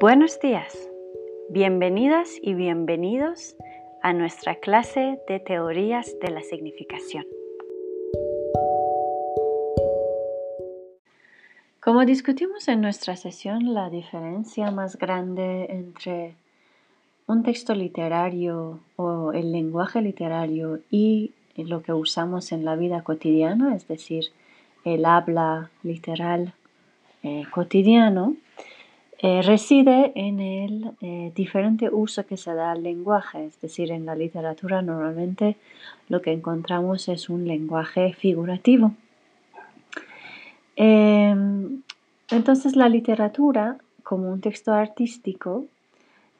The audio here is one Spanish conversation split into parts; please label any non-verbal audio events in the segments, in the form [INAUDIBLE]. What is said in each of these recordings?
Buenos días, bienvenidas y bienvenidos a nuestra clase de teorías de la significación. Como discutimos en nuestra sesión, la diferencia más grande entre un texto literario o el lenguaje literario y lo que usamos en la vida cotidiana, es decir, el habla literal eh, cotidiano, eh, reside en el eh, diferente uso que se da al lenguaje, es decir, en la literatura normalmente lo que encontramos es un lenguaje figurativo. Em, entonces la literatura, como un texto artístico,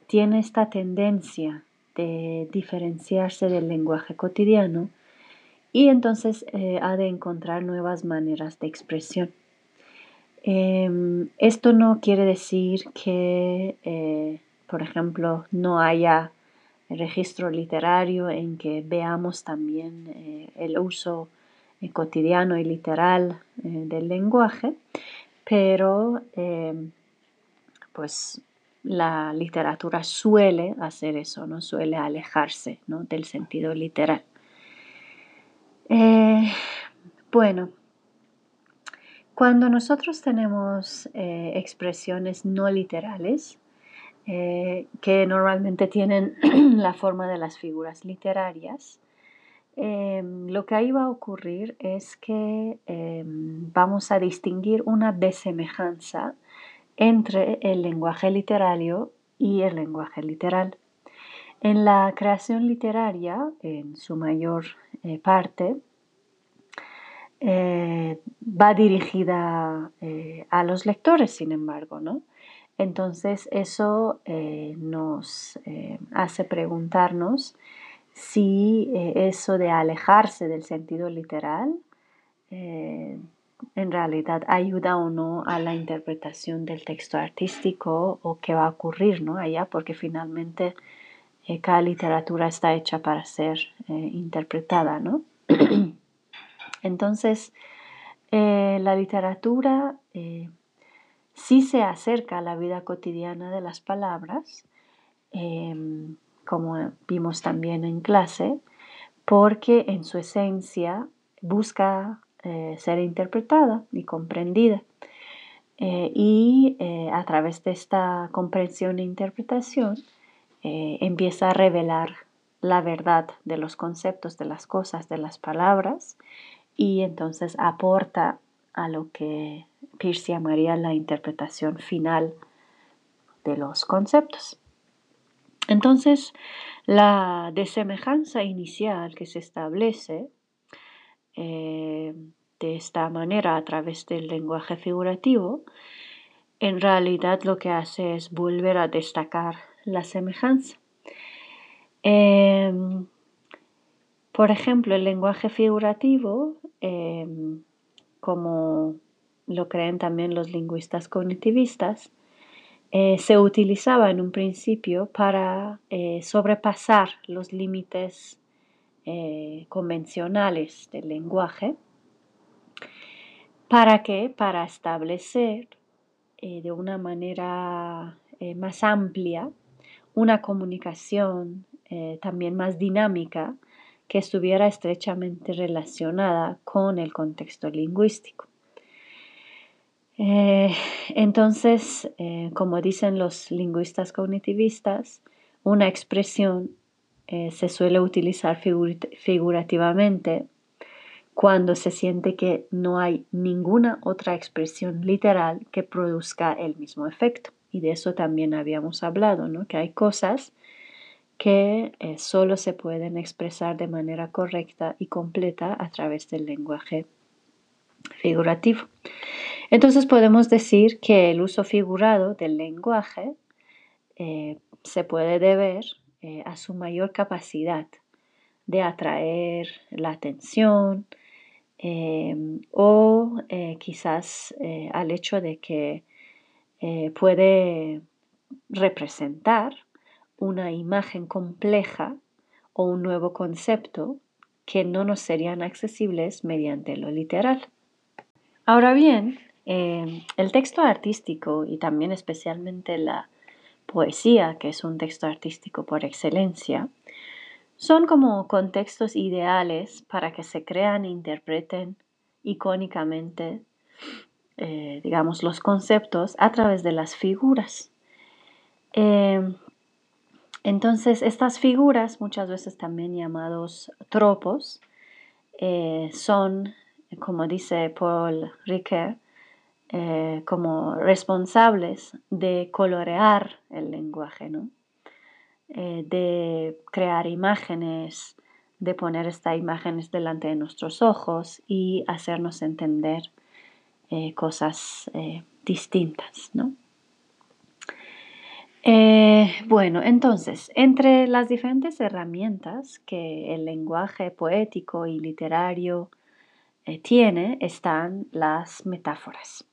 tiene esta tendencia de diferenciarse del lenguaje cotidiano y entonces eh, ha de encontrar nuevas maneras de expresión. Em, esto no quiere decir que, eh, por ejemplo, no haya registro literario en que veamos también eh, el uso eh, cotidiano y literal del lenguaje, pero em, pues la literatura suele hacer eso, no suele alejarse del sentido literal. bueno, cuando nosotros tenemos eh, expresiones no literales, eh, que normalmente tienen [CLEARS THROAT] la forma de las figuras literarias, em, lo que ahí va a ocurrir es que vamos a distinguir una desemejanza entre el lenguaje literario y el lenguaje literal. En la creación literaria, en su mayor eh, parte, eh, va dirigida eh, a los lectores, sin embargo, ¿no? Entonces eso eh, nos hace preguntarnos si eso de alejarse del sentido literal en realidad ayuda o no a la interpretación del texto artístico o qué va a ocurrir ¿no? allá, porque finalmente cada literatura está hecha para ser interpretada, ¿no? [CLEARS THROAT] Entonces, eh, la literatura eh, sí se acerca a la vida cotidiana de las palabras, em, como vimos también en clase, porque en su esencia busca eh, ser interpretada y comprendida. y a través de esta comprensión e interpretación empieza a revelar la verdad de los conceptos, de las cosas, de las palabras y entonces aporta a lo que Pierce llamaría la interpretación final de los conceptos. Entonces, la desemejanza inicial que se establece eh, de esta manera a través del lenguaje figurativo, en realidad lo que hace es volver a destacar la semejanza. Em, por ejemplo, el lenguaje figurativo, em, como lo creen también los lingüistas cognitivistas, eh, se utilizaba en un principio para eh, sobrepasar los límites eh, convencionales del lenguaje. ¿Para qué? Para establecer de una manera más amplia una comunicación también más dinámica que estuviera estrechamente relacionada con el contexto lingüístico. Eh, entonces, eh, como dicen los lingüistas cognitivistas, una expresión eh, se suele utilizar figurativamente cuando se siente que no hay ninguna otra expresión literal que produzca el mismo efecto. Y de eso también habíamos hablado, ¿no? que hay cosas que eh, solo se pueden expresar de manera correcta y completa a través del lenguaje figurativo. Entonces podemos decir que el uso figurado del lenguaje eh, se puede deber eh, a su mayor capacidad de atraer la atención o quizás al hecho de que puede representar una imagen compleja o un nuevo concepto que no nos serían accesibles mediante lo literal. Ahora bien, em, el texto artístico y también especialmente la poesía, que es un texto artístico por excelencia, son como contextos ideales para que se crean e interpreten icónicamente, eh, digamos, los conceptos a través de las figuras. Em, entonces, estas figuras, muchas veces también llamados tropos, eh, son, como dice Paul Ricoeur, eh, como responsables de colorear el lenguaje, ¿no? Eh, de crear imágenes, de poner estas imágenes delante de nuestros ojos y hacernos entender cosas distintas. ¿no? Bueno, entonces, entre las diferentes herramientas que el lenguaje poético y literario tiene están las metáforas.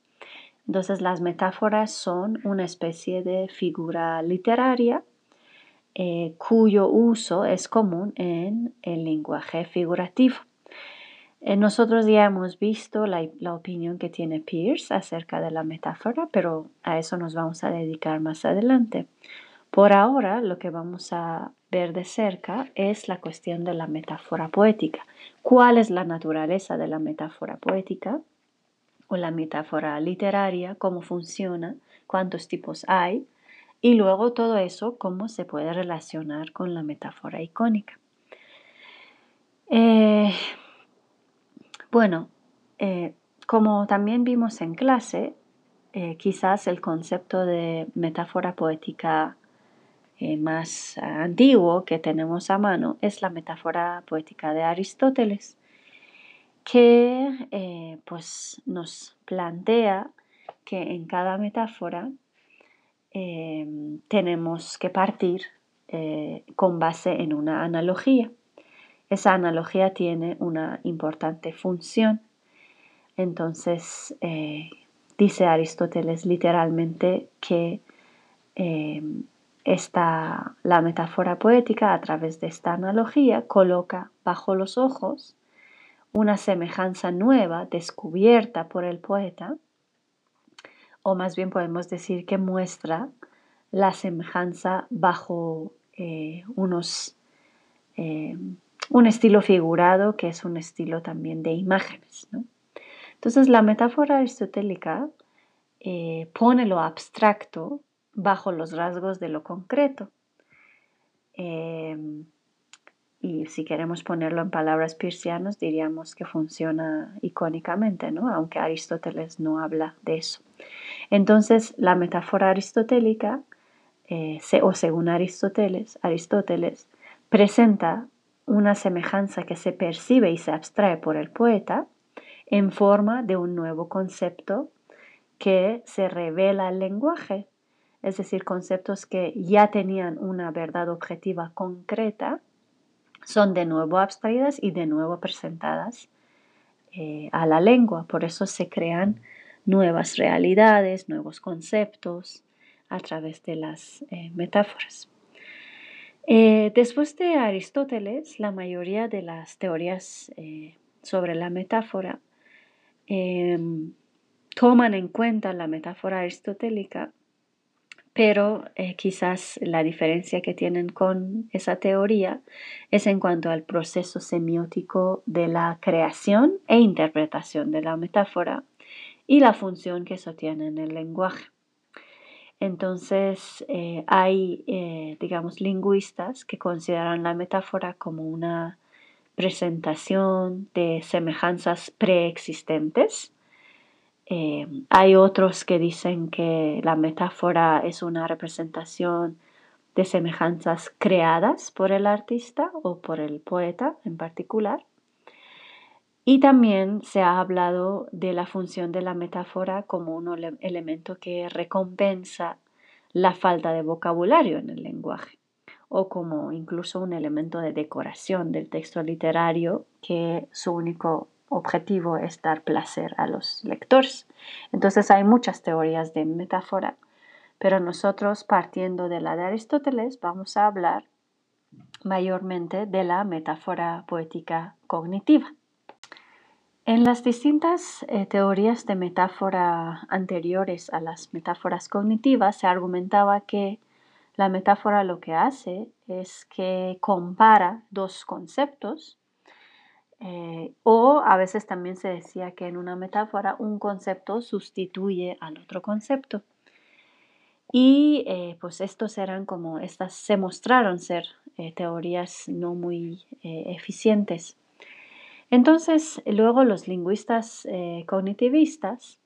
Entonces las metáforas son una especie de figura literaria eh, cuyo uso es común en el lenguaje figurativo. Eh, nosotros ya hemos visto la, la, opinión que tiene Pierce acerca de la metáfora, pero a eso nos vamos a dedicar más adelante. Por ahora, lo que vamos a ver de cerca es la cuestión de la metáfora poética. ¿Cuál es la naturaleza de la metáfora poética? o la metáfora literaria, cómo funciona, cuántos tipos hay, y luego todo eso, cómo se puede relacionar con la metáfora icónica. Eh, bueno, eh, como también vimos en clase, eh, quizás el concepto de metáfora poética más antiguo que tenemos a mano es la metáfora poética de Aristóteles que eh, pues nos plantea que en cada metáfora em, tenemos que partir eh, con base en una analogía. Esa analogía tiene una importante función. Entonces, eh, dice Aristóteles literalmente que em, esta, la metáfora poética, a través de esta analogía, coloca bajo los ojos una semejanza nueva descubierta por el poeta, o más bien podemos decir que muestra la semejanza bajo eh, unos, eh, un estilo figurado que es un estilo también de imágenes. Entonces la metáfora aristotélica eh, pone lo abstracto bajo los rasgos de lo concreto. Y si queremos ponerlo en palabras pircianas, diríamos que funciona icónicamente, ¿no? aunque Aristóteles no habla de eso. Entonces, la metáfora aristotélica, eh, o según Aristóteles, Aristóteles, presenta una semejanza que se percibe y se abstrae por el poeta en forma de un nuevo concepto que se revela al lenguaje, es decir, conceptos que ya tenían una verdad objetiva concreta, son de nuevo abstraídas y de nuevo presentadas eh, a la lengua. Por eso se crean nuevas realidades, nuevos conceptos a través de las eh, metáforas. Eh, después de Aristóteles, la mayoría de las teorías sobre la metáfora em, toman en cuenta la metáfora aristotélica pero eh, quizás la diferencia que tienen con esa teoría es en cuanto al proceso semiótico de la creación e interpretación de la metáfora y la función que eso tiene en el lenguaje. Entonces, eh, hay, eh, digamos, lingüistas que consideran la metáfora como una presentación de semejanzas preexistentes eh, hay otros que dicen que la metáfora es una representación de semejanzas creadas por el artista o por el poeta en particular. Y también se ha hablado de la función de la metáfora como un elemento que recompensa la falta de vocabulario en el lenguaje o como incluso un elemento de decoración del texto literario que su único objetivo es dar placer a los lectores. Entonces hay muchas teorías de metáfora, pero nosotros partiendo de la de Aristóteles vamos a hablar mayormente de la metáfora poética cognitiva. En las distintas eh, teorías de metáfora anteriores a las metáforas cognitivas se argumentaba que la metáfora lo que hace es que compara dos conceptos eh, o a veces también se decía que en una metáfora un concepto sustituye al otro concepto. Y eh, pues estos eran como, estas se mostraron ser teorías no muy eficientes. Entonces, luego los lingüistas cognitivistas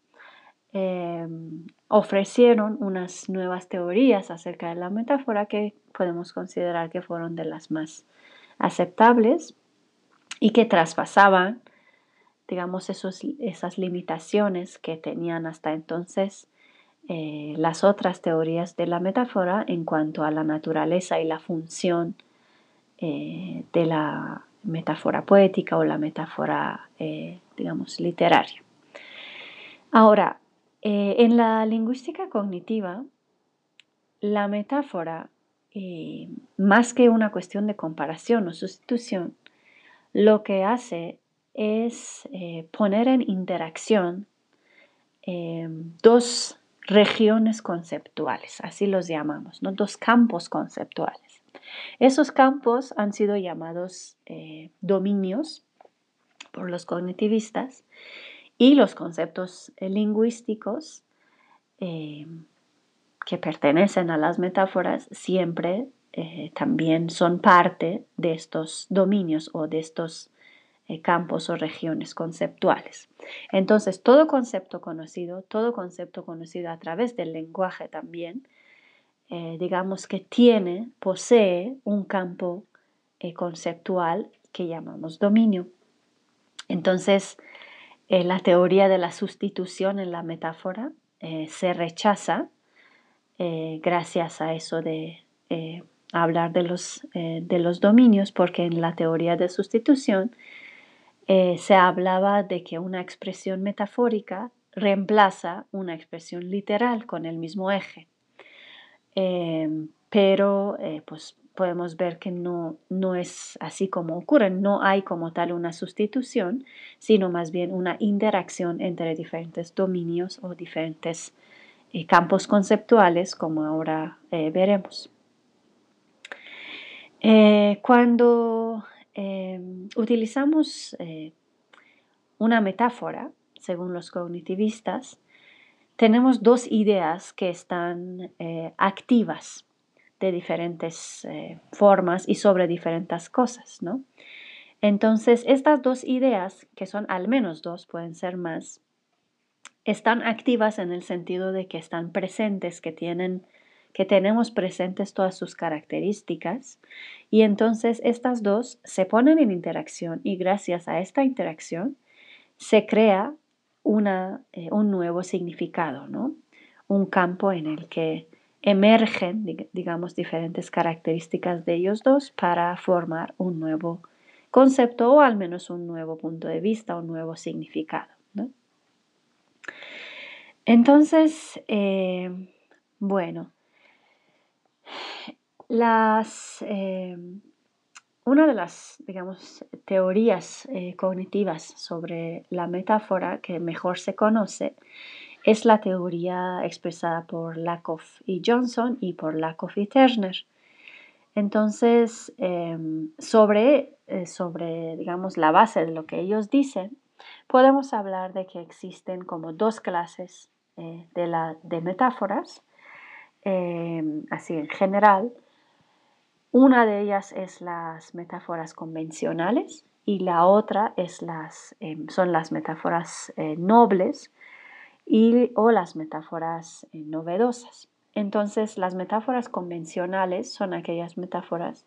ofrecieron unas nuevas teorías acerca de la metáfora que podemos considerar que fueron de las más aceptables y que traspasaban, digamos, esos, esas limitaciones que tenían hasta entonces eh, las otras teorías de la metáfora en cuanto a la naturaleza y la función eh, de la metáfora poética o la metáfora, eh, digamos, literaria. Ahora, en la lingüística cognitiva, la metáfora, más que una cuestión de comparación o sustitución, lo que hace es eh, poner en interacción eh, dos regiones conceptuales, así los llamamos, ¿no? dos campos conceptuales. Esos campos han sido llamados eh, dominios por los cognitivistas y los conceptos lingüísticos que pertenecen a las metáforas siempre eh, también son parte de estos dominios o de estos eh, campos o regiones conceptuales. Entonces, todo concepto conocido, todo concepto conocido a través del lenguaje también, eh, digamos que tiene, posee un campo conceptual que llamamos dominio. Entonces, la teoría de la sustitución en la metáfora se rechaza gracias a eso de hablar de los, eh, de los dominios porque en la teoría de sustitución eh, se hablaba de que una expresión metafórica reemplaza una expresión literal con el mismo eje. Em, pero eh, pues podemos ver que no, no es así como ocurre, no hay como tal una sustitución, sino más bien una interacción entre diferentes dominios o diferentes campos conceptuales, como ahora veremos. Eh, cuando em, utilizamos eh, una metáfora, según los cognitivistas, tenemos dos ideas que están eh, activas de diferentes formas y sobre diferentes cosas, ¿no? Entonces, estas dos ideas, que son al menos dos, pueden ser más, están activas en el sentido de que están presentes, que tienen que tenemos presentes todas sus características y entonces estas dos se ponen en interacción y gracias a esta interacción se crea una, eh, un nuevo significado, ¿no? un campo en el que emergen, digamos, diferentes características de ellos dos para formar un nuevo concepto o al menos un nuevo punto de vista, un nuevo significado. Entonces, eh, bueno, las, eh, una de las, digamos, teorías eh, cognitivas sobre la metáfora que mejor se conoce es la teoría expresada por Lakoff y Johnson y por Lakoff y Turner. Entonces, em, sobre, eh, sobre, digamos, la base de lo que ellos dicen, podemos hablar de que existen como dos clases de, la, de metáforas, em, así en general, una de ellas es las metáforas convencionales y la otra es las, em, son las metáforas eh, nobles y, o las metáforas eh, novedosas. Entonces, las metáforas convencionales son aquellas metáforas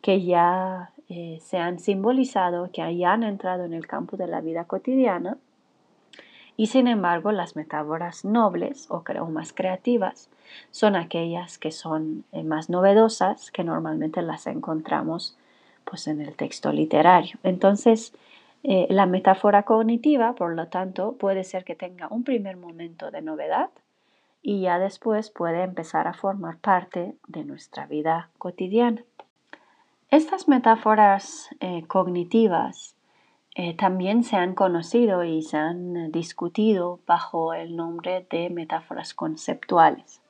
que ya eh, se han simbolizado, que ya han entrado en el campo de la vida cotidiana y sin embargo, las metáforas nobles o, más creativas son aquellas que son eh, más novedosas, que normalmente las encontramos pues, en el texto literario. Entonces, eh, la metáfora cognitiva, por lo tanto, puede ser que tenga un primer momento de novedad y ya después puede empezar a formar parte de nuestra vida cotidiana. Estas metáforas eh, cognitivas eh, también se han conocido y se han discutido bajo el nombre de metáforas conceptuales.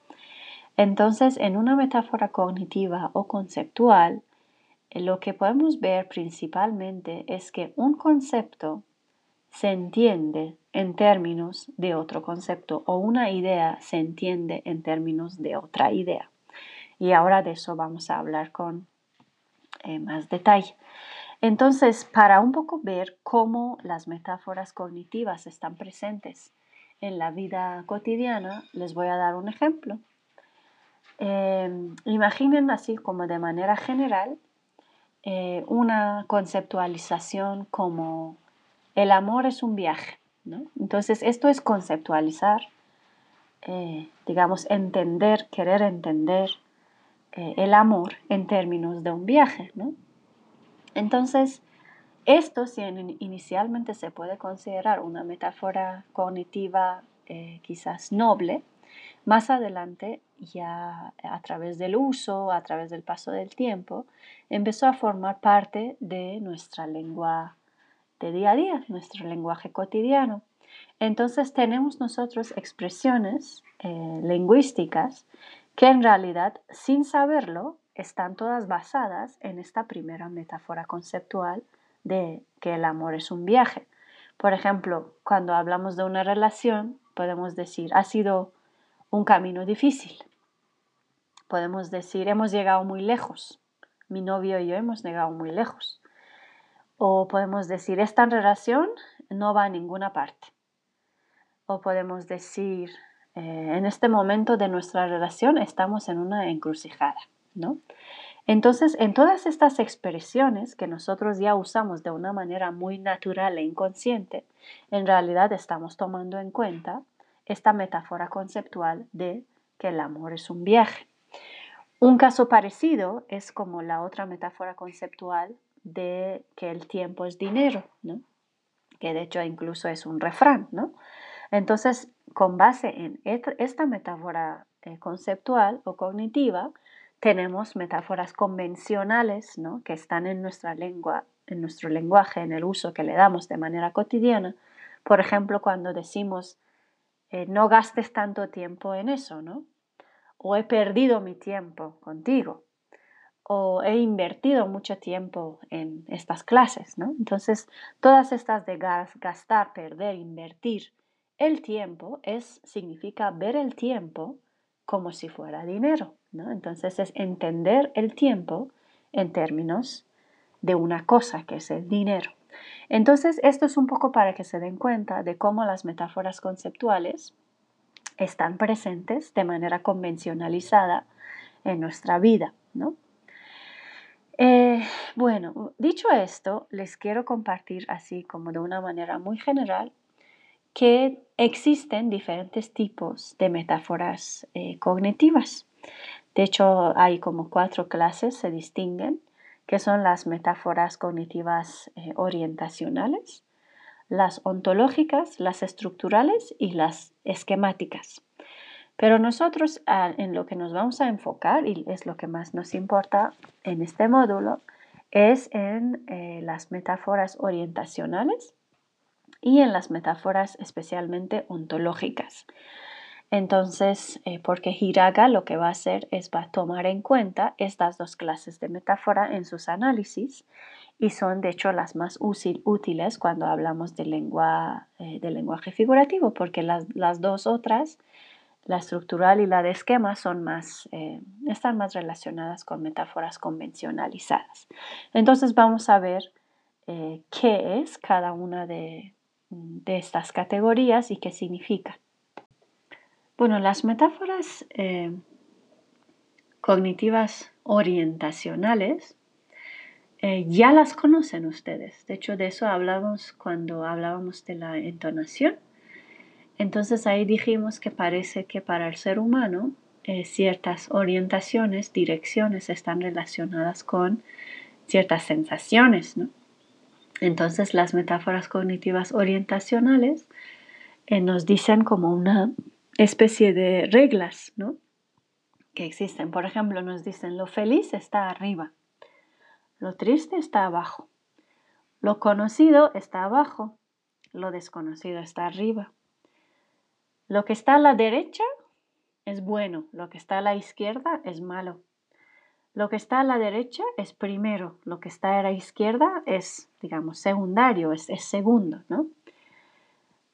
Entonces, en una metáfora cognitiva o conceptual, eh, lo que podemos ver principalmente es que un concepto se entiende en términos de otro concepto o una idea se entiende en términos de otra idea. Y ahora de eso vamos a hablar con eh, más detalle. Entonces, para un poco ver cómo las metáforas cognitivas están presentes en la vida cotidiana, les voy a dar un ejemplo. Em, imaginen así como de manera general eh, una conceptualización como el amor es un viaje. Entonces, esto es conceptualizar, eh, digamos, entender, querer entender eh, el amor en términos de un viaje. Entonces, esto si inicialmente se puede considerar una metáfora cognitiva eh, quizás noble, más adelante ya a través del uso, a través del paso del tiempo, empezó a formar parte de nuestra lengua de día a día, nuestro lenguaje cotidiano. Entonces tenemos nosotros expresiones eh, lingüísticas que en realidad, sin saberlo, están todas basadas en esta primera metáfora conceptual de que el amor es un viaje. Por ejemplo, cuando hablamos de una relación, podemos decir, ha sido un camino difícil. Podemos decir, hemos llegado muy lejos. Mi novio y yo hemos llegado muy lejos. O podemos decir, esta relación no va a ninguna parte. O podemos decir, eh, en este momento de nuestra relación estamos en una encrucijada, ¿no? Entonces, en todas estas expresiones que nosotros ya usamos de una manera muy natural e inconsciente, en realidad estamos tomando en cuenta esta metáfora conceptual de que el amor es un viaje. Un caso parecido es como la otra metáfora conceptual de que el tiempo es dinero, que de hecho incluso es un refrán. Entonces, con base en esta metáfora eh, conceptual o cognitiva, tenemos metáforas convencionales ¿no? que están en nuestra lengua, en nuestro lenguaje, en el uso que le damos de manera cotidiana. Por ejemplo, cuando decimos eh, no gastes tanto tiempo en eso, ¿no? O he perdido mi tiempo contigo, o he invertido mucho tiempo en estas clases, ¿no? Entonces, todas estas de gastar, perder, invertir, el tiempo es, significa ver el tiempo como si fuera dinero. ¿no? Entonces es entender el tiempo en términos de una cosa que es el dinero. Entonces esto es un poco para que se den cuenta de cómo las metáforas conceptuales están presentes de manera convencionalizada en nuestra vida. ¿no? Eh, bueno, dicho esto, les quiero compartir así como de una manera muy general que existen diferentes tipos de metáforas eh, cognitivas. De hecho, hay como cuatro clases, se distinguen, que son las metáforas cognitivas eh, orientacionales, las ontológicas, las estructurales y las esquemáticas. Pero nosotros en lo que nos vamos a enfocar, y es lo que más nos importa en este módulo, es en eh, las metáforas orientacionales, y en las metáforas especialmente ontológicas. Entonces, eh, porque Hiraga lo que va a hacer es va a tomar en cuenta estas dos clases de metáfora en sus análisis y son de hecho las más útiles cuando hablamos de, lengua, eh, lenguaje figurativo, porque las, dos otras, la estructural y la de esquema, son más, eh, están más relacionadas con metáforas convencionalizadas. Entonces vamos a ver qué es cada una de, de estas categorías y qué significan. Bueno, las metáforas eh, cognitivas orientacionales eh, ya las conocen ustedes. De hecho, de eso hablamos cuando hablábamos de la entonación. Entonces ahí dijimos que parece que para el ser humano eh, ciertas orientaciones, direcciones están relacionadas con ciertas sensaciones, ¿no? Entonces las metáforas cognitivas orientacionales eh, nos dicen como una especie de reglas ¿no? que existen. Por ejemplo, nos dicen lo feliz está arriba, lo triste está abajo, lo conocido está abajo, lo desconocido está arriba. Lo que está a la derecha es bueno, lo que está a la izquierda es malo. Lo que está a la derecha es primero, lo que está a la izquierda es, digamos, secundario, es, segundo, ¿no?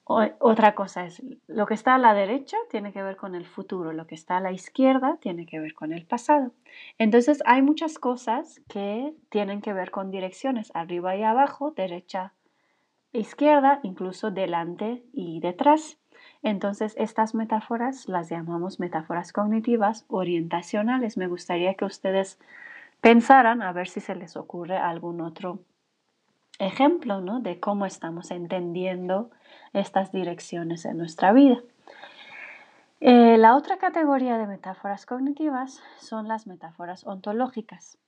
otra cosa es, lo que está a la derecha tiene que ver con el futuro, lo que está a la izquierda tiene que ver con el pasado. Entonces hay muchas cosas que tienen que ver con direcciones, arriba y abajo, derecha, izquierda, incluso delante y detrás. Entonces, estas metáforas las llamamos metáforas cognitivas orientacionales. Me gustaría que ustedes pensaran a ver si se les ocurre algún otro ejemplo ¿no? de cómo estamos entendiendo estas direcciones en nuestra vida. Eh, la otra categoría de metáforas cognitivas son las metáforas ontológicas.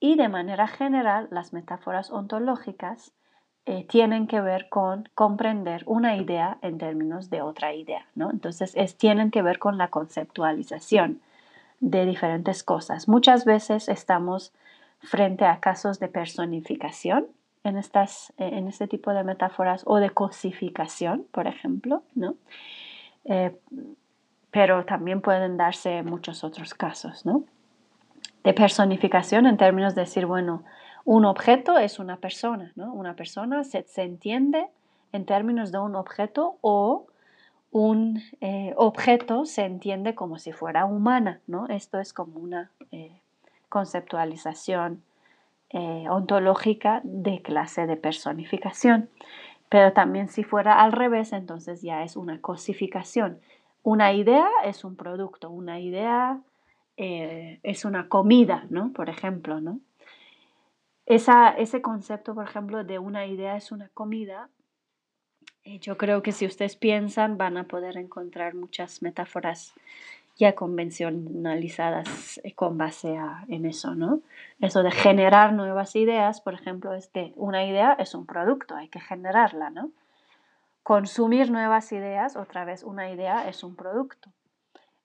Y de manera general, las metáforas ontológicas eh, tienen que ver con comprender una idea en términos de otra idea, ¿no? Entonces, es, tienen que ver con la conceptualización de diferentes cosas. Muchas veces estamos frente a casos de personificación en, estas, eh, en este tipo de metáforas o de cosificación, por ejemplo, ¿no? Eh, pero también pueden darse muchos otros casos, ¿no? De personificación en términos de decir, bueno, un objeto es una persona, ¿no? Una persona se, entiende en términos de un objeto o un eh, objeto se entiende como si fuera humana, ¿no? Esto es como una eh, conceptualización eh, ontológica de clase de personificación. Pero también si fuera al revés, entonces ya es una cosificación. Una idea es un producto, una idea es una comida, ¿no? Por ejemplo, ¿no? Ese concepto, por ejemplo, de una idea es una comida, eh, yo creo que si ustedes piensan van a poder encontrar muchas metáforas ya convencionalizadas eh, con base en eso, ¿no? Eso de generar nuevas ideas, por ejemplo, es de una idea es un producto, hay que generarla, ¿no? Consumir nuevas ideas, otra vez, una idea es un producto.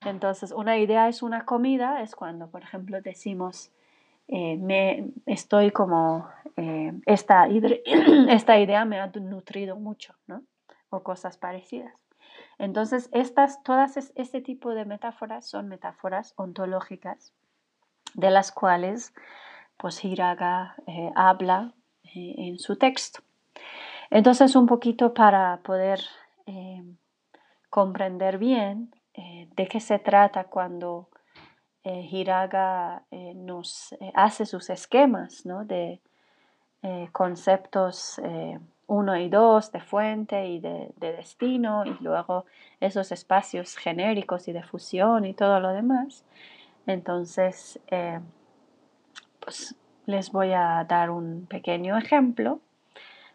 Entonces, una idea es una comida, es cuando, por ejemplo, decimos, eh, me estoy como, eh, esta, [CLEARS THROAT] esta idea me ha nutrido mucho, ¿no? O cosas parecidas. Entonces, estas, todas este tipo de metáforas son metáforas ontológicas de las cuales pues Hiraga eh, habla en su texto. Entonces, un poquito para poder comprender bien de qué se trata cuando eh, Hiraga eh, nos eh, hace sus esquemas de conceptos 1 y 2 de fuente y de, destino y luego esos espacios genéricos y de fusión y todo lo demás. Entonces, pues les voy a dar un pequeño ejemplo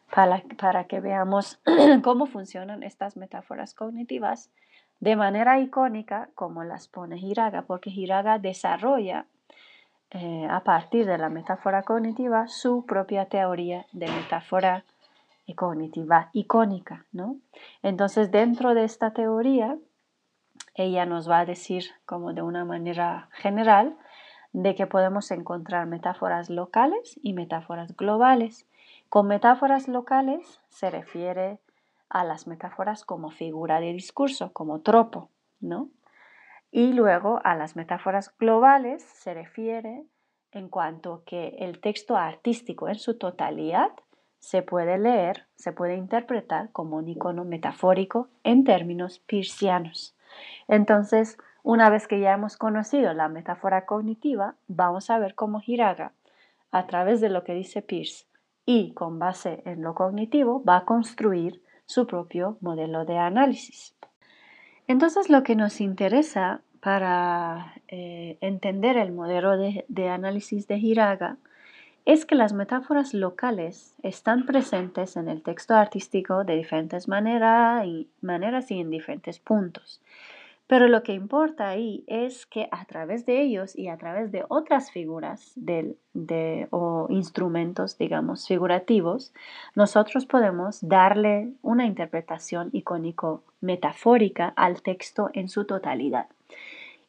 para, para que veamos [CLEARS THROAT] cómo funcionan estas metáforas cognitivas de manera icónica como las pone Hiraga, porque Hiraga desarrolla eh, a partir de la metáfora cognitiva su propia teoría de metáfora cognitiva icónica, ¿no? Entonces, dentro de esta teoría, ella nos va a decir, como de una manera general, de que podemos encontrar metáforas locales y metáforas globales. Con metáforas locales se refiere a las metáforas como figura de discurso, como tropo, ¿no? Y luego a las metáforas globales se refiere en cuanto que el texto artístico en su totalidad se puede leer, se puede interpretar como un icono metafórico en términos piercianos. Entonces, una vez que ya hemos conocido la metáfora cognitiva, vamos a ver cómo Hiraga, a través de lo que dice Pierce y con base en lo cognitivo, va a construir su propio modelo de análisis. Entonces lo que nos interesa para eh, entender el modelo de, análisis de Hiraga es que las metáforas locales están presentes en el texto artístico de diferentes maneras y en diferentes puntos. Pero lo que importa ahí es que a través de ellos y a través de otras figuras de, o instrumentos, digamos, figurativos, nosotros podemos darle una interpretación icónico-metafórica al texto en su totalidad.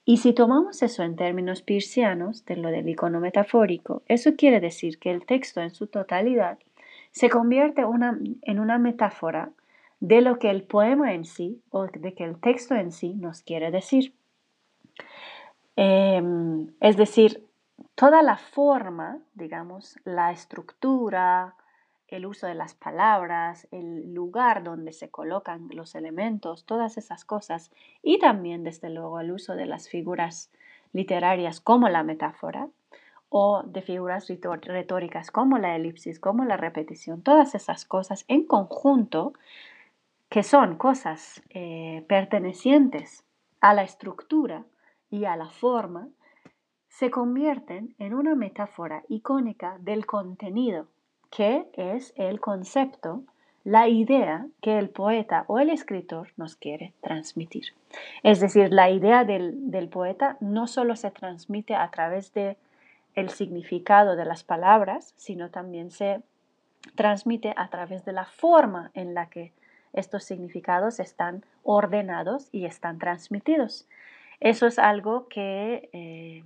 Y si tomamos eso en términos pircianos, de lo del icono metafórico, eso quiere decir que el texto en su totalidad se convierte en una metáfora de lo que el poema en sí o de que el texto en sí nos quiere decir. Em, es decir, toda la forma, digamos, la estructura, el uso de las palabras, el lugar donde se colocan los elementos, todas esas cosas, y también, desde luego, el uso de las figuras literarias como la metáfora, o de figuras retóricas como la elipsis, como la repetición, todas esas cosas en conjunto, que son cosas eh, pertenecientes a la estructura y a la forma, se convierten en una metáfora icónica del contenido, que es el concepto, la idea que el poeta o el escritor nos quiere transmitir. Es decir, la idea del, del poeta no solo se transmite a través de el significado de las palabras, sino también se transmite a través de la forma en la que estos significados están ordenados y están transmitidos. Eso es algo que eh,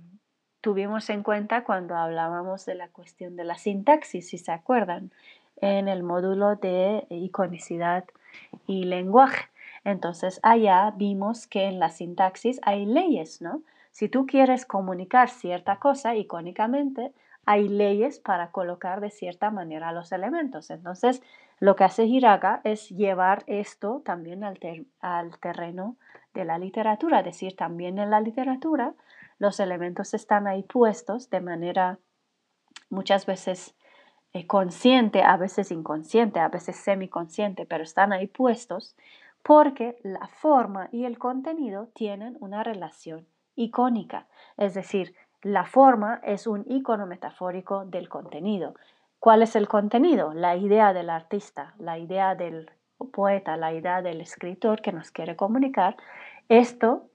tuvimos en cuenta cuando hablábamos de la cuestión de la sintaxis, si se acuerdan, en el módulo de iconicidad y lenguaje. Entonces, allá vimos que en la sintaxis hay leyes, ¿no? Si tú quieres comunicar cierta cosa icónicamente, hay leyes para colocar de cierta manera los elementos. Entonces, lo que hace Hiraga es llevar esto también al, terreno de la literatura, es decir, también en la literatura los elementos están ahí puestos de manera muchas veces eh, consciente, a veces inconsciente, a veces semiconsciente, pero están ahí puestos porque la forma y el contenido tienen una relación icónica, es decir, la forma es un icono metafórico del contenido. ¿Cuál es el contenido? La idea del artista, la idea del poeta, la idea del escritor que nos quiere comunicar. Esto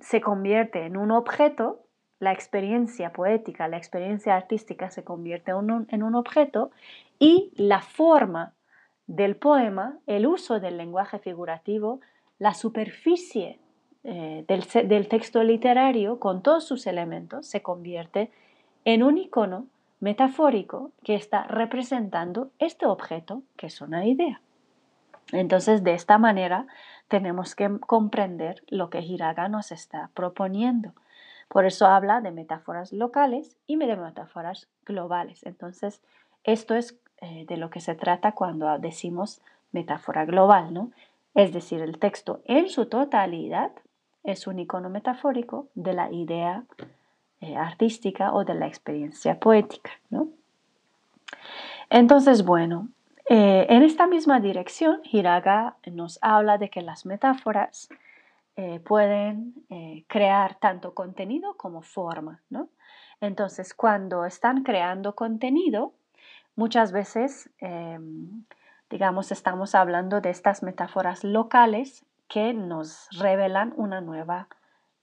se convierte en un objeto, la experiencia poética, la experiencia artística se convierte en un, objeto y la forma del poema, el uso del lenguaje figurativo, la superficie eh, del, texto literario, con todos sus elementos, se convierte en un icono metafórico que está representando este objeto, que es una idea. Entonces, de esta manera, tenemos que comprender lo que Hiraga nos está proponiendo. Por eso habla de metáforas locales y de metáforas globales. Entonces, esto es eh, de lo que se trata cuando decimos metáfora global, ¿no? Es decir, el texto en su totalidad es un icono metafórico de la idea eh, artística o de la experiencia poética. ¿no? Entonces, bueno, eh, en esta misma dirección, Hiraga nos habla de que las metáforas eh, pueden crear tanto contenido como forma. ¿no? Entonces, cuando están creando contenido, muchas veces, em, digamos, estamos hablando de estas metáforas locales que nos revelan una nueva,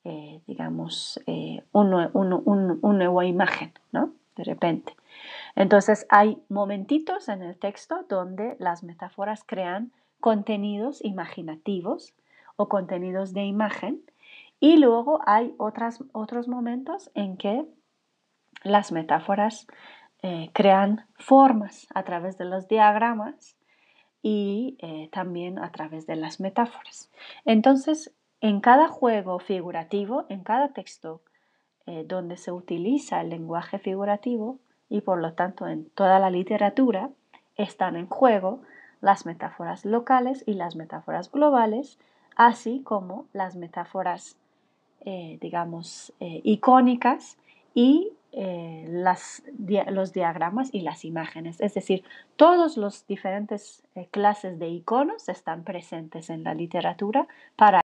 eh, digamos, eh, una nueva imagen, ¿no? De repente. Entonces hay momentitos en el texto donde las metáforas crean contenidos imaginativos o contenidos de imagen y luego hay otras, otros momentos en que las metáforas eh, crean formas a través de los diagramas y también a través de las metáforas. Entonces, en cada juego figurativo, en cada texto eh, donde se utiliza el lenguaje figurativo y por lo tanto en toda la literatura, están en juego las metáforas locales y las metáforas globales, así como las metáforas, eh, digamos, icónicas y eh, los diagramas y las imágenes. Es decir, todos los diferentes eh, clases de iconos están presentes en la literatura para...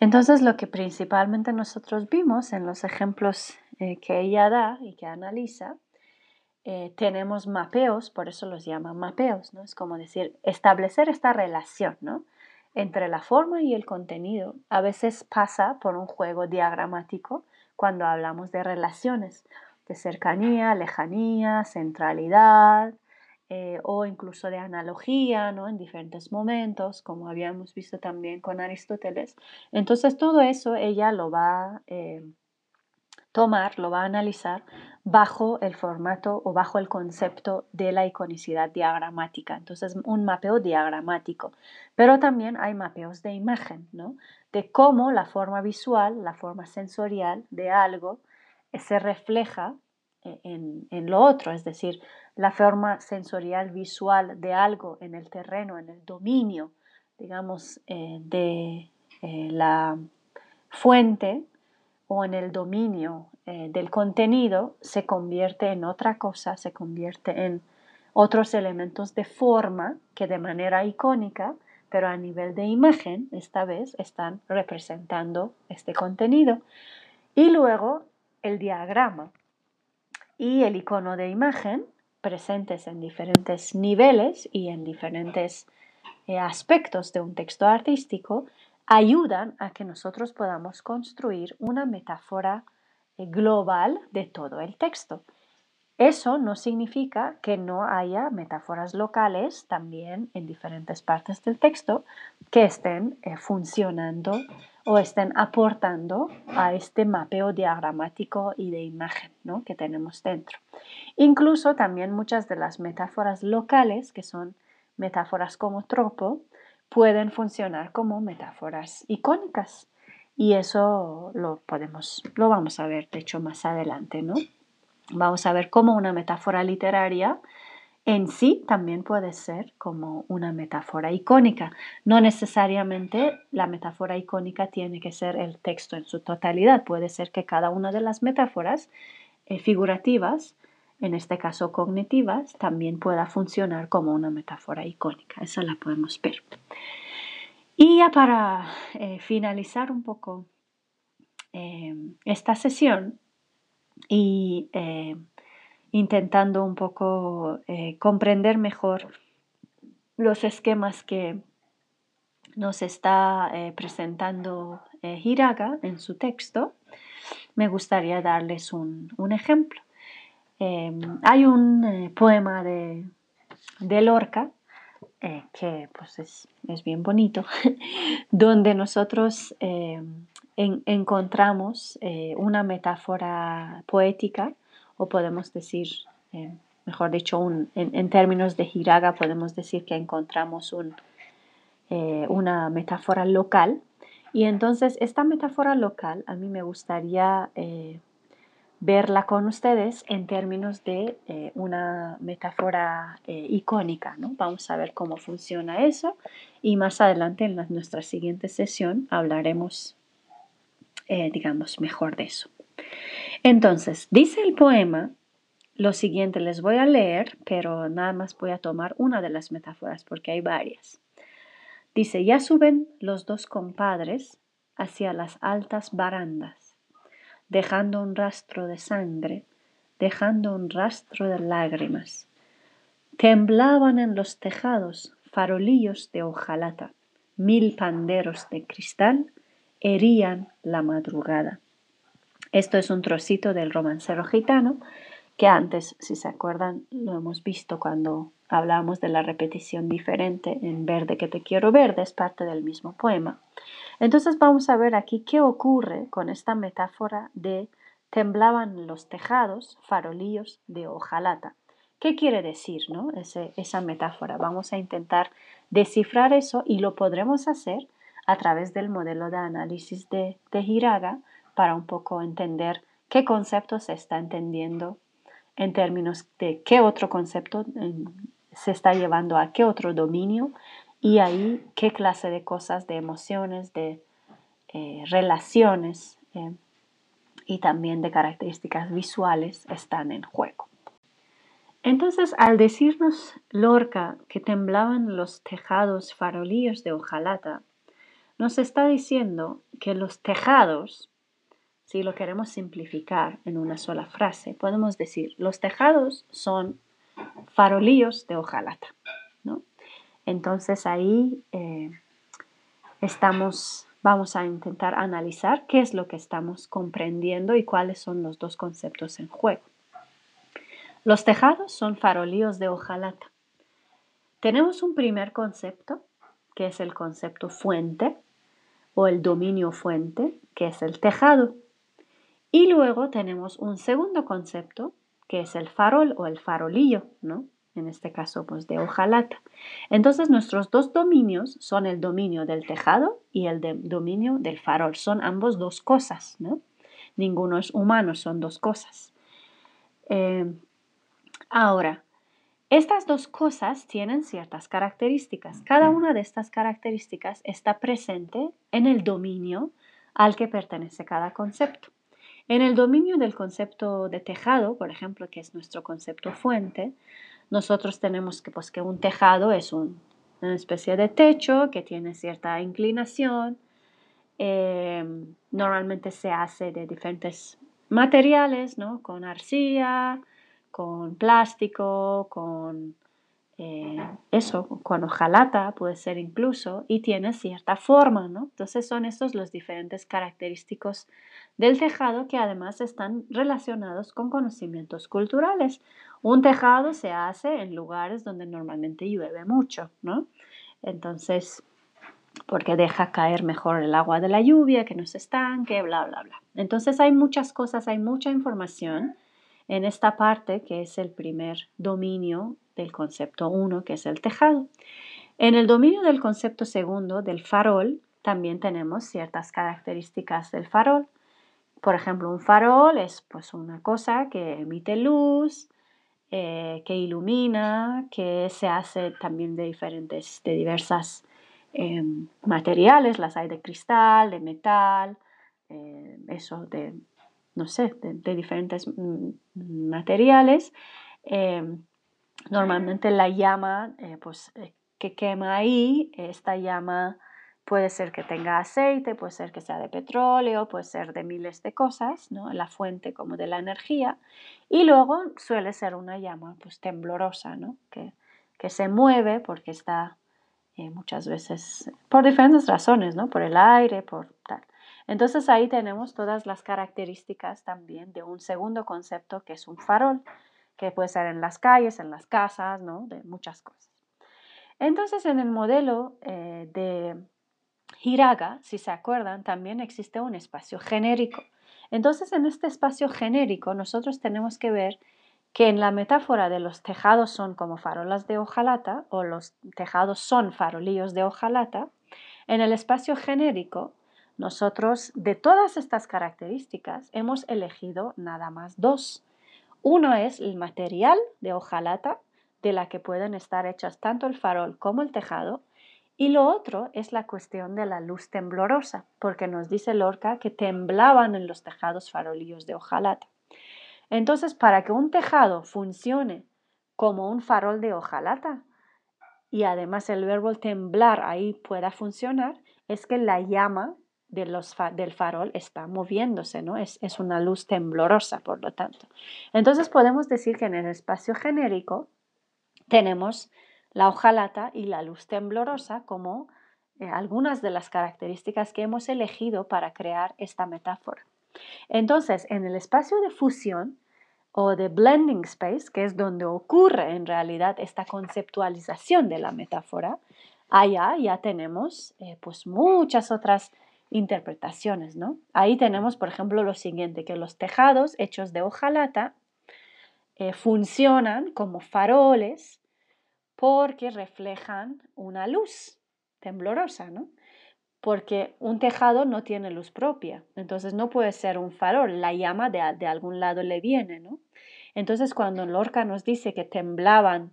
Entonces, lo que principalmente nosotros vimos en los ejemplos eh, que ella da y que analiza, tenemos mapeos, por eso los llama mapeos, ¿no? Es como decir, establecer esta relación, ¿no? Entre la forma y el contenido. A veces pasa por un juego diagramático cuando hablamos de relaciones de cercanía, lejanía, centralidad eh, o incluso de analogía ¿no? en diferentes momentos, como habíamos visto también con Aristóteles. Entonces todo eso ella lo va, eh, tomar, lo va a analizar bajo el formato o bajo el concepto de la iconicidad diagramática. Entonces, un mapeo diagramático. Pero también hay mapeos de imagen, ¿no? De cómo la forma visual, la forma sensorial de algo eh, se refleja eh, en, lo otro, es decir, la forma sensorial visual de algo en el terreno, en el dominio, digamos, eh, de la fuente o en el dominio eh, del contenido se convierte en otra cosa, se convierte en otros elementos de forma que de manera icónica, pero a nivel de imagen, esta vez están representando este contenido. Y luego el diagrama y el icono de imagen presentes en diferentes niveles y en diferentes eh, aspectos de un texto artístico ayudan a que nosotros podamos construir una metáfora eh, global de todo el texto. Eso no significa que no haya metáforas locales también en diferentes partes del texto que estén eh, funcionando o estén aportando a este mapeo diagramático y de imagen que tenemos dentro. Incluso también muchas de las metáforas locales, que son metáforas como tropo, pueden funcionar como metáforas icónicas. Y eso lo podemos, lo vamos a ver, de hecho, más adelante, ¿no? Vamos a ver cómo una metáfora literaria en sí también puede ser como una metáfora icónica. No necesariamente la metáfora icónica tiene que ser el texto en su totalidad. Puede ser que cada una de las metáforas eh, figurativas en este caso cognitivas, también pueda funcionar como una metáfora icónica. Esa la podemos ver. Y ya para eh, finalizar un poco eh, esta sesión y intentando un poco comprender mejor los esquemas que nos está presentando Hiraga en su texto, me gustaría darles un ejemplo. Em, hay un eh, poema de, Lorca eh, que pues es, bien bonito, [LAUGHS] donde nosotros encontramos eh, una metáfora poética, o podemos decir, em, mejor dicho, en, términos de Hiraga, podemos decir que encontramos una metáfora local. Y entonces esta metáfora local a mí me gustaría verla con ustedes en términos de eh, una metáfora eh, icónica. ¿no? Vamos a ver cómo funciona eso y más adelante en nuestra siguiente sesión hablaremos, eh, digamos, mejor de eso. Entonces, dice el poema lo siguiente, les voy a leer, pero nada más voy a tomar una de las metáforas porque hay varias. Dice, ya suben los dos compadres hacia las altas barandas dejando un rastro de sangre, dejando un rastro de lágrimas. Temblaban en los tejados farolillos de hojalata, mil panderos de cristal herían la madrugada. Esto es un trocito del romancero gitano que antes, si se acuerdan, lo hemos visto cuando hablamos de la repetición diferente en verde que te quiero verde, es parte del mismo poema. Entonces vamos a ver aquí qué ocurre con esta metáfora de temblaban los tejados, farolillos de hojalata. ¿Qué quiere decir no? esa metáfora? Vamos a intentar descifrar eso y lo podremos hacer a través del modelo de análisis de, de para un poco entender qué concepto se está entendiendo en términos de qué otro concepto se está llevando a qué otro dominio y ahí qué clase de cosas, de emociones, de eh, relaciones eh, y también de características visuales están en juego. Entonces, al decirnos Lorca que temblaban los tejados farolillos de hojalata, nos está diciendo que los tejados, si lo queremos simplificar en una sola frase, podemos decir, los tejados son farolillos de hojalata. Entonces ahí eh, estamos, vamos a intentar analizar qué es lo que estamos comprendiendo y cuáles son los dos conceptos en juego. Los tejados son farolillos de hojalata. Tenemos un primer concepto, que es el concepto fuente o el dominio fuente, que es el tejado. Y luego tenemos un segundo concepto, que es el farol o el farolillo, ¿no? En este caso, pues de hojalata. Entonces, nuestros dos dominios son el dominio del tejado y el dominio del farol. Son ambos dos cosas, ¿no? Ninguno es humano, son dos cosas. Eh, ahora, estas dos cosas tienen ciertas características. Cada una de estas características está presente en el dominio al que pertenece cada concepto. En el dominio del concepto de tejado, por ejemplo, que es nuestro concepto fuente, nosotros tenemos que, pues, que un tejado es una especie de techo que tiene cierta inclinación. Eh, normalmente se hace de diferentes materiales, ¿no? Con arcilla, con plástico, con eh, eso, con hojalata puede ser incluso, y tiene cierta forma, ¿no? Entonces son estos los diferentes característicos del tejado que además están relacionados con conocimientos culturales. Un tejado se hace en lugares donde normalmente llueve mucho, ¿no? Entonces, porque deja caer mejor el agua de la lluvia, que no se estanque, bla, bla, bla. Entonces hay muchas cosas, hay mucha información en esta parte que es el primer dominio del concepto 1, que es el tejado. En el dominio del concepto segundo, del farol, también tenemos ciertas características del farol. Por ejemplo, un farol es pues una cosa que emite luz, eh, que ilumina, que se hace también de diferentes, de diversas em, materiales, las hay de cristal, de metal, eh, eso de, no sé, de, diferentes mm, materiales. Normalmente la llama eh, pues, que quema ahí, esta llama Puede ser que tenga aceite, puede ser que sea de petróleo, puede ser de miles de cosas, ¿no? la fuente como de la energía. Y luego suele ser una llama pues, temblorosa, ¿no? que, que se mueve porque está eh, muchas veces por diferentes razones, ¿no? por el aire, por tal. Entonces ahí tenemos todas las características también de un segundo concepto que es un farol, que puede ser en las calles, en las casas, ¿no? de muchas cosas. Entonces en el modelo eh, de Hiraga, si se acuerdan, también existe un espacio genérico. Entonces, en este espacio genérico, nosotros tenemos que ver que en la metáfora de los tejados son como farolas de hojalata o los tejados son farolillos de hojalata, en el espacio genérico, nosotros de todas estas características hemos elegido nada más dos. Uno es el material de hojalata, de la que pueden estar hechas tanto el farol como el tejado, y lo otro es la cuestión de la luz temblorosa, porque nos dice Lorca que temblaban en los tejados farolillos de hojalata. Entonces, para que un tejado funcione como un farol de hojalata, y además el verbo temblar ahí pueda funcionar, es que la llama de los del farol está moviéndose, ¿no? Es, es una luz temblorosa, por lo tanto. Entonces podemos decir que en el espacio genérico tenemos la hojalata y la luz temblorosa como eh, algunas de las características que hemos elegido para crear esta metáfora. Entonces, en el espacio de fusión o de blending space, que es donde ocurre en realidad esta conceptualización de la metáfora, allá ya tenemos eh, pues muchas otras interpretaciones, ¿no? Ahí tenemos, por ejemplo, lo siguiente, que los tejados hechos de hojalata eh, funcionan como faroles porque reflejan una luz temblorosa, ¿no? Porque un tejado no tiene luz propia, entonces no puede ser un farol, la llama de, de algún lado le viene, ¿no? Entonces cuando Lorca nos dice que temblaban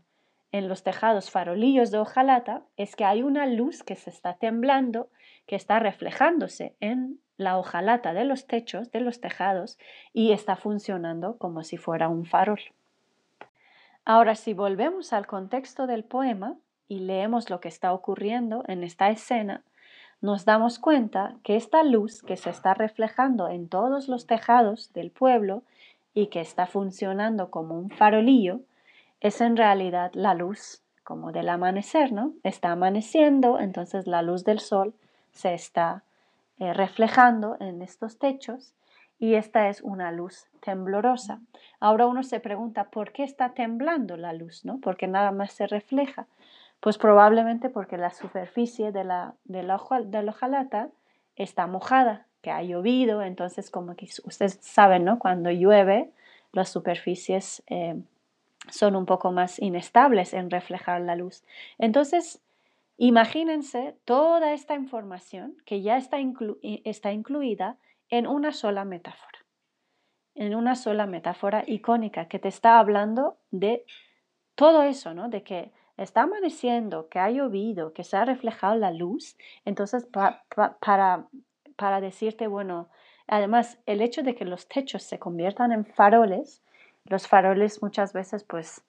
en los tejados farolillos de hojalata, es que hay una luz que se está temblando, que está reflejándose en la hojalata de los techos, de los tejados, y está funcionando como si fuera un farol. Ahora, si volvemos al contexto del poema y leemos lo que está ocurriendo en esta escena, nos damos cuenta que esta luz que se está reflejando en todos los tejados del pueblo y que está funcionando como un farolillo, es en realidad la luz como del amanecer, ¿no? Está amaneciendo, entonces la luz del sol se está eh, reflejando en estos techos y esta es una luz temblorosa. Ahora uno se pregunta, ¿por qué está temblando la luz? ¿no? Porque nada más se refleja. Pues probablemente porque la superficie de la, de la, hojalata está mojada que ha llovido, entonces como que ustedes saben, ¿no? Cuando llueve, las superficies eh, son un poco más inestables en reflejar la luz. Entonces, imagínense toda esta información que ya está, está incluida en una sola metáfora, en una sola metáfora icónica que te está hablando de todo eso, ¿no? De que está amaneciendo, que ha llovido, que se ha reflejado la luz. Entonces, para, para decirte, bueno, además, el hecho de que los techos se conviertan en faroles, los faroles muchas veces pues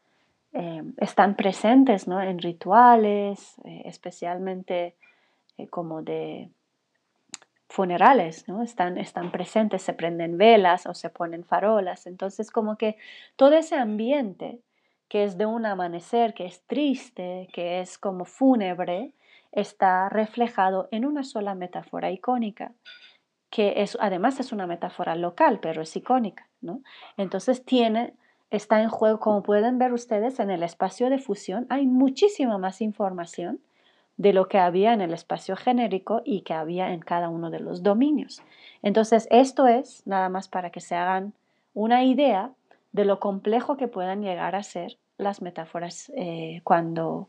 eh, están presentes ¿no? en rituales, eh, especialmente eh, como de funerales, ¿no? Están, están presentes, se prenden velas o se ponen farolas. Entonces como que todo ese ambiente que es de un amanecer, que es triste, que es como fúnebre, está reflejado en una sola metáfora icónica, que es, además es una metáfora local, pero es icónica, ¿no? Entonces tiene, está en juego, como pueden ver ustedes en el espacio de fusión, hay muchísima más información de lo que había en el espacio genérico y que había en cada uno de los dominios. Entonces, esto es nada más para que se hagan una idea de lo complejo que puedan llegar a ser las metáforas eh, cuando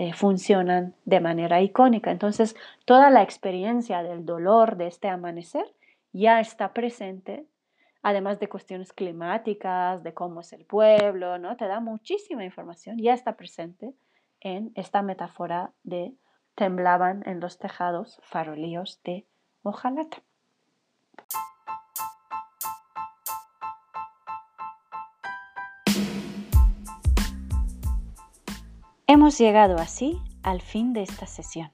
eh, funcionan de manera icónica. Entonces, toda la experiencia del dolor de este amanecer ya está presente, además de cuestiones climáticas, de cómo es el pueblo, ¿no? Te da muchísima información, ya está presente en esta metáfora de temblaban en los tejados farolíos de hojalata. Hemos llegado así al fin de esta sesión.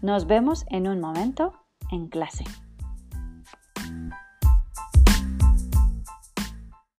Nos vemos en un momento en clase.